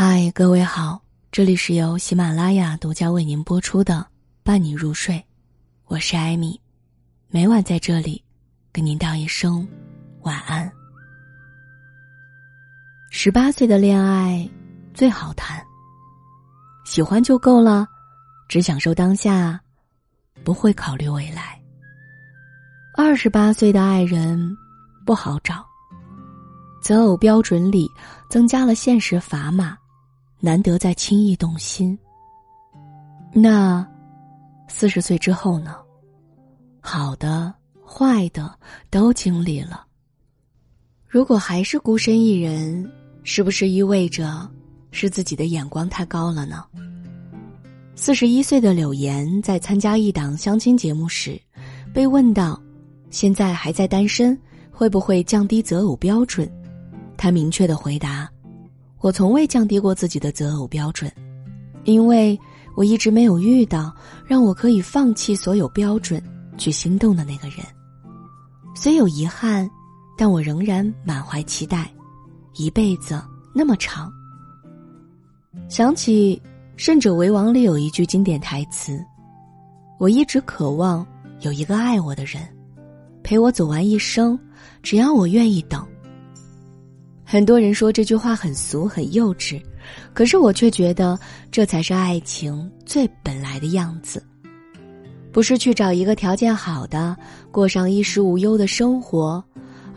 嗨，各位好，这里是由喜马拉雅独家为您播出的《伴你入睡》，我是艾米，每晚在这里跟您道一声晚安。十八岁的恋爱最好谈，喜欢就够了，只享受当下，不会考虑未来。二十八岁的爱人不好找，择偶标准里增加了现实砝码。难得再轻易动心。那四十岁之后呢？好的、坏的都经历了。如果还是孤身一人，是不是意味着是自己的眼光太高了呢？四十一岁的柳岩在参加一档相亲节目时，被问到：“现在还在单身，会不会降低择偶标准？”她明确的回答。我从未降低过自己的择偶标准，因为我一直没有遇到让我可以放弃所有标准去心动的那个人。虽有遗憾，但我仍然满怀期待。一辈子那么长，想起《胜者为王》里有一句经典台词：“我一直渴望有一个爱我的人，陪我走完一生，只要我愿意等。”很多人说这句话很俗很幼稚，可是我却觉得这才是爱情最本来的样子。不是去找一个条件好的，过上衣食无忧的生活，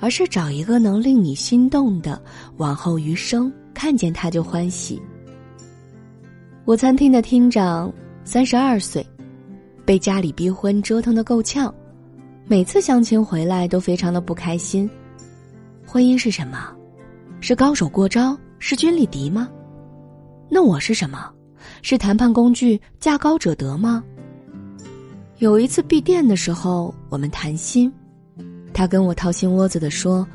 而是找一个能令你心动的，往后余生看见他就欢喜。我餐厅的厅长三十二岁，被家里逼婚折腾的够呛，每次相亲回来都非常的不开心。婚姻是什么？是高手过招，势均力敌吗？那我是什么？是谈判工具，价高者得吗？有一次闭店的时候，我们谈心，他跟我掏心窝子的说，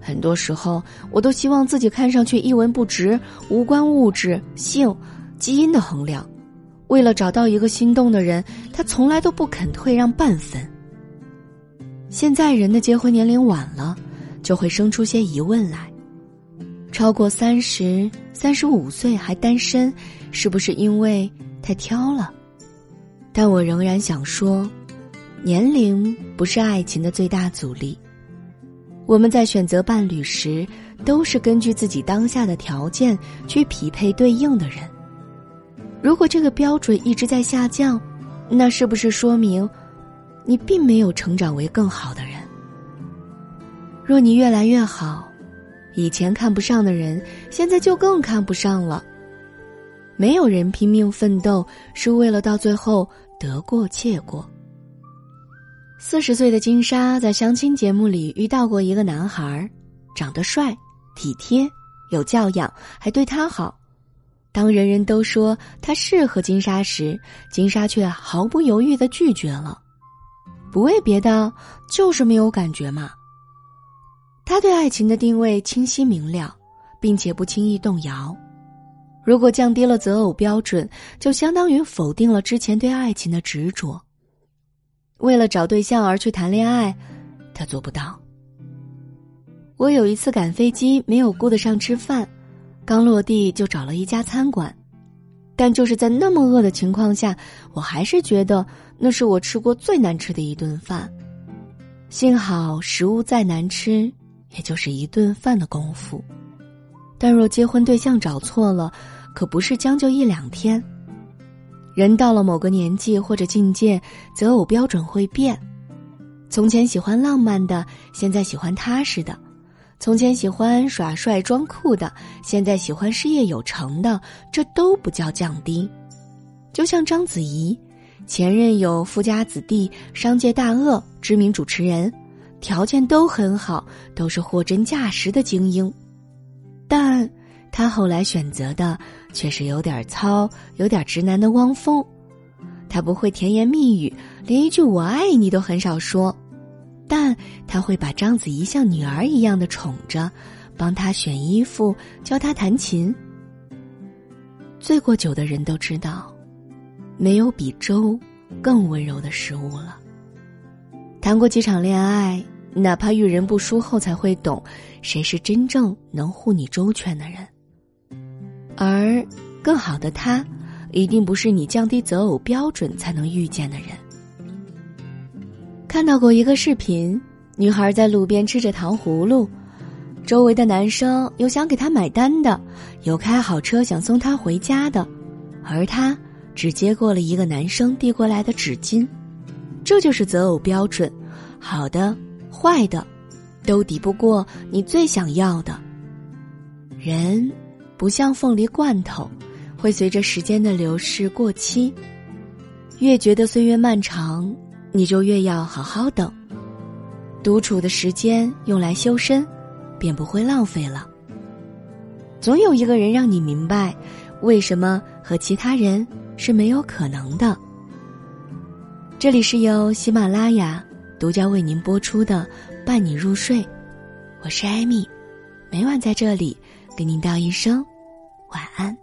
很多时候我都希望自己看上去一文不值，无关物质、性、基因的衡量。为了找到一个心动的人，他从来都不肯退让半分。现在人的结婚年龄晚了，就会生出些疑问来。超过三十三十五岁还单身，是不是因为太挑了？但我仍然想说，年龄不是爱情的最大阻力。我们在选择伴侣时，都是根据自己当下的条件去匹配对应的人。如果这个标准一直在下降，那是不是说明你并没有成长为更好的人？若你越来越好。以前看不上的人，现在就更看不上了。没有人拼命奋斗是为了到最后得过且过。四十岁的金莎在相亲节目里遇到过一个男孩，长得帅、体贴、有教养，还对她好。当人人都说他适合金莎时，金莎却毫不犹豫的拒绝了。不为别的，就是没有感觉嘛。他对爱情的定位清晰明了，并且不轻易动摇。如果降低了择偶标准，就相当于否定了之前对爱情的执着。为了找对象而去谈恋爱，他做不到。我有一次赶飞机，没有顾得上吃饭，刚落地就找了一家餐馆，但就是在那么饿的情况下，我还是觉得那是我吃过最难吃的一顿饭。幸好食物再难吃。也就是一顿饭的功夫，但若结婚对象找错了，可不是将就一两天。人到了某个年纪或者境界，择偶标准会变。从前喜欢浪漫的，现在喜欢踏实的；从前喜欢耍帅装酷的，现在喜欢事业有成的。这都不叫降低。就像章子怡，前任有富家子弟、商界大鳄、知名主持人。条件都很好，都是货真价实的精英，但他后来选择的却是有点糙、有点直男的汪峰。他不会甜言蜜语，连一句“我爱你”都很少说，但他会把章子怡像女儿一样的宠着，帮他选衣服，教他弹琴。醉过酒的人都知道，没有比粥更温柔的食物了。谈过几场恋爱。哪怕遇人不淑后，才会懂，谁是真正能护你周全的人。而更好的他，一定不是你降低择偶标准才能遇见的人。看到过一个视频，女孩在路边吃着糖葫芦，周围的男生有想给她买单的，有开好车想送她回家的，而她只接过了一个男生递过来的纸巾。这就是择偶标准，好的、坏的，都抵不过你最想要的。人不像凤梨罐头，会随着时间的流逝过期。越觉得岁月漫长，你就越要好好等。独处的时间用来修身，便不会浪费了。总有一个人让你明白，为什么和其他人是没有可能的。这里是由喜马拉雅独家为您播出的《伴你入睡》，我是艾米，每晚在这里给您道一声晚安。